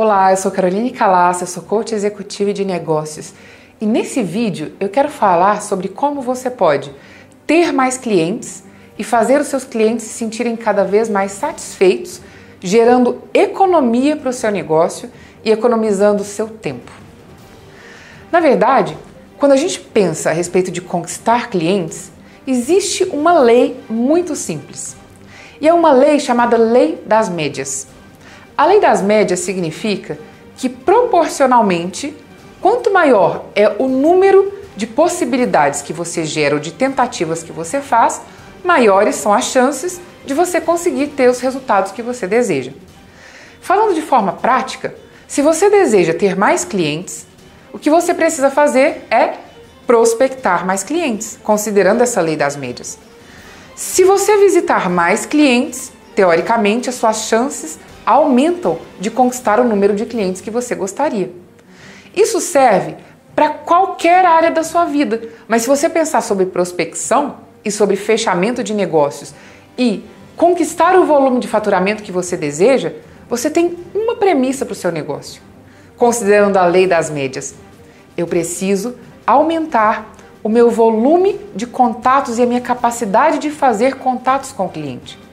Olá, eu sou Caroline Calassa, sou coach executivo de negócios e nesse vídeo eu quero falar sobre como você pode ter mais clientes e fazer os seus clientes se sentirem cada vez mais satisfeitos, gerando economia para o seu negócio e economizando o seu tempo. Na verdade, quando a gente pensa a respeito de conquistar clientes, existe uma lei muito simples. E é uma lei chamada Lei das Médias. A lei das médias significa que proporcionalmente, quanto maior é o número de possibilidades que você gera ou de tentativas que você faz, maiores são as chances de você conseguir ter os resultados que você deseja. Falando de forma prática, se você deseja ter mais clientes, o que você precisa fazer é prospectar mais clientes, considerando essa lei das médias. Se você visitar mais clientes, teoricamente as suas chances aumentam de conquistar o número de clientes que você gostaria. Isso serve para qualquer área da sua vida, mas se você pensar sobre prospecção e sobre fechamento de negócios e conquistar o volume de faturamento que você deseja, você tem uma premissa para o seu negócio. Considerando a lei das médias, eu preciso aumentar o meu volume de contatos e a minha capacidade de fazer contatos com o cliente.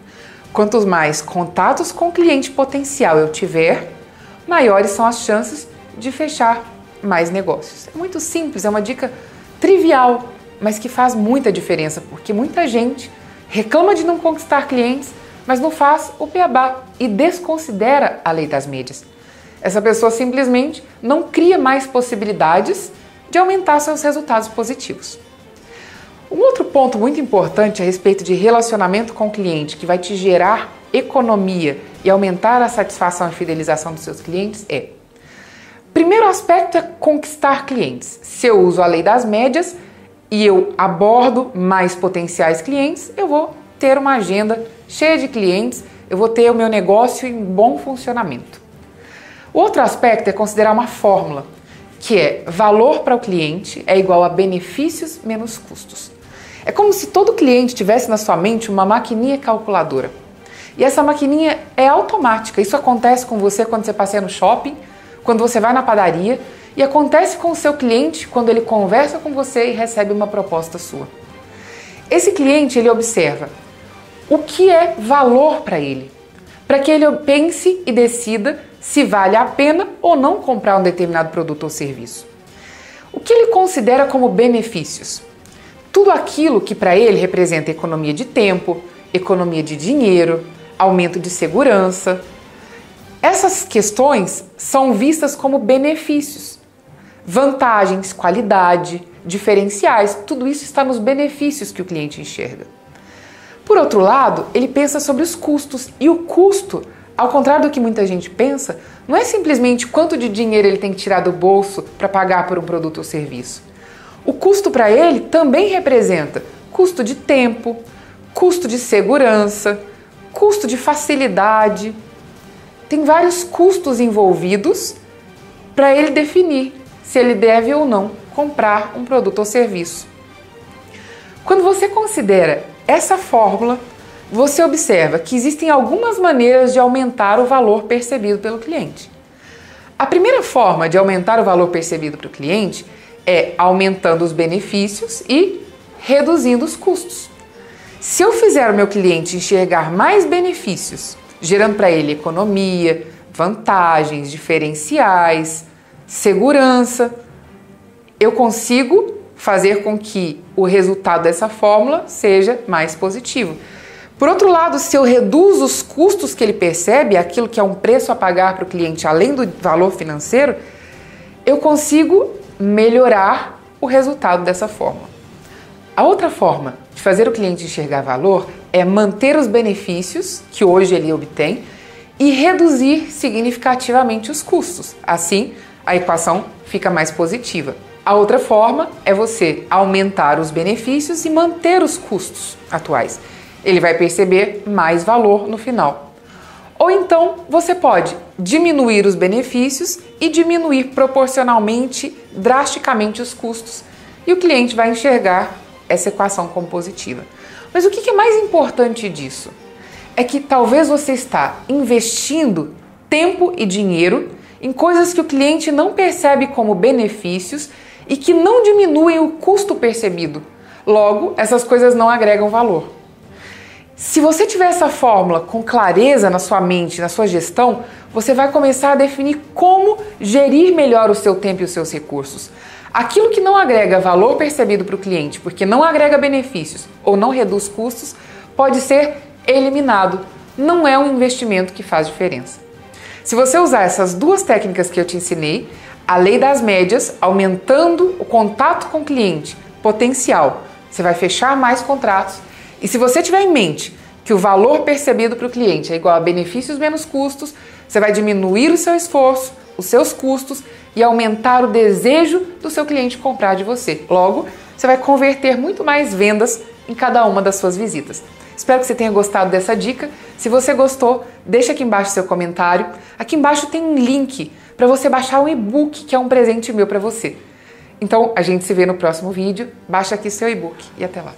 Quantos mais contatos com cliente potencial eu tiver, maiores são as chances de fechar mais negócios. É muito simples, é uma dica trivial, mas que faz muita diferença, porque muita gente reclama de não conquistar clientes, mas não faz o beabá e desconsidera a lei das médias. Essa pessoa simplesmente não cria mais possibilidades de aumentar seus resultados positivos. Um outro ponto muito importante a respeito de relacionamento com o cliente que vai te gerar economia e aumentar a satisfação e fidelização dos seus clientes é: primeiro aspecto é conquistar clientes. Se eu uso a lei das médias e eu abordo mais potenciais clientes, eu vou ter uma agenda cheia de clientes, eu vou ter o meu negócio em bom funcionamento. Outro aspecto é considerar uma fórmula, que é valor para o cliente é igual a benefícios menos custos. É como se todo cliente tivesse na sua mente uma maquininha calculadora. E essa maquininha é automática. Isso acontece com você quando você passeia no shopping, quando você vai na padaria e acontece com o seu cliente quando ele conversa com você e recebe uma proposta sua. Esse cliente ele observa o que é valor para ele, para que ele pense e decida se vale a pena ou não comprar um determinado produto ou serviço. O que ele considera como benefícios? Tudo aquilo que para ele representa economia de tempo, economia de dinheiro, aumento de segurança. Essas questões são vistas como benefícios, vantagens, qualidade, diferenciais, tudo isso está nos benefícios que o cliente enxerga. Por outro lado, ele pensa sobre os custos e o custo, ao contrário do que muita gente pensa, não é simplesmente quanto de dinheiro ele tem que tirar do bolso para pagar por um produto ou serviço o custo para ele também representa custo de tempo, custo de segurança, custo de facilidade. Tem vários custos envolvidos para ele definir se ele deve ou não comprar um produto ou serviço. Quando você considera essa fórmula, você observa que existem algumas maneiras de aumentar o valor percebido pelo cliente. A primeira forma de aumentar o valor percebido para o cliente é aumentando os benefícios e reduzindo os custos. Se eu fizer o meu cliente enxergar mais benefícios, gerando para ele economia, vantagens, diferenciais, segurança, eu consigo fazer com que o resultado dessa fórmula seja mais positivo. Por outro lado, se eu reduzo os custos que ele percebe, aquilo que é um preço a pagar para o cliente além do valor financeiro, eu consigo melhorar o resultado dessa forma. A outra forma de fazer o cliente enxergar valor é manter os benefícios que hoje ele obtém e reduzir significativamente os custos. Assim, a equação fica mais positiva. A outra forma é você aumentar os benefícios e manter os custos atuais. Ele vai perceber mais valor no final. Ou então você pode diminuir os benefícios e diminuir proporcionalmente, drasticamente os custos. E o cliente vai enxergar essa equação como positiva. Mas o que é mais importante disso? É que talvez você está investindo tempo e dinheiro em coisas que o cliente não percebe como benefícios e que não diminuem o custo percebido. Logo, essas coisas não agregam valor. Se você tiver essa fórmula com clareza na sua mente, na sua gestão, você vai começar a definir como gerir melhor o seu tempo e os seus recursos. Aquilo que não agrega valor percebido para o cliente, porque não agrega benefícios ou não reduz custos, pode ser eliminado. Não é um investimento que faz diferença. Se você usar essas duas técnicas que eu te ensinei, a lei das médias, aumentando o contato com o cliente potencial, você vai fechar mais contratos. E se você tiver em mente que o valor percebido para o cliente é igual a benefícios menos custos, você vai diminuir o seu esforço, os seus custos e aumentar o desejo do seu cliente comprar de você. Logo, você vai converter muito mais vendas em cada uma das suas visitas. Espero que você tenha gostado dessa dica. Se você gostou, deixa aqui embaixo seu comentário. Aqui embaixo tem um link para você baixar um e-book que é um presente meu para você. Então, a gente se vê no próximo vídeo. Baixa aqui seu e-book e até lá.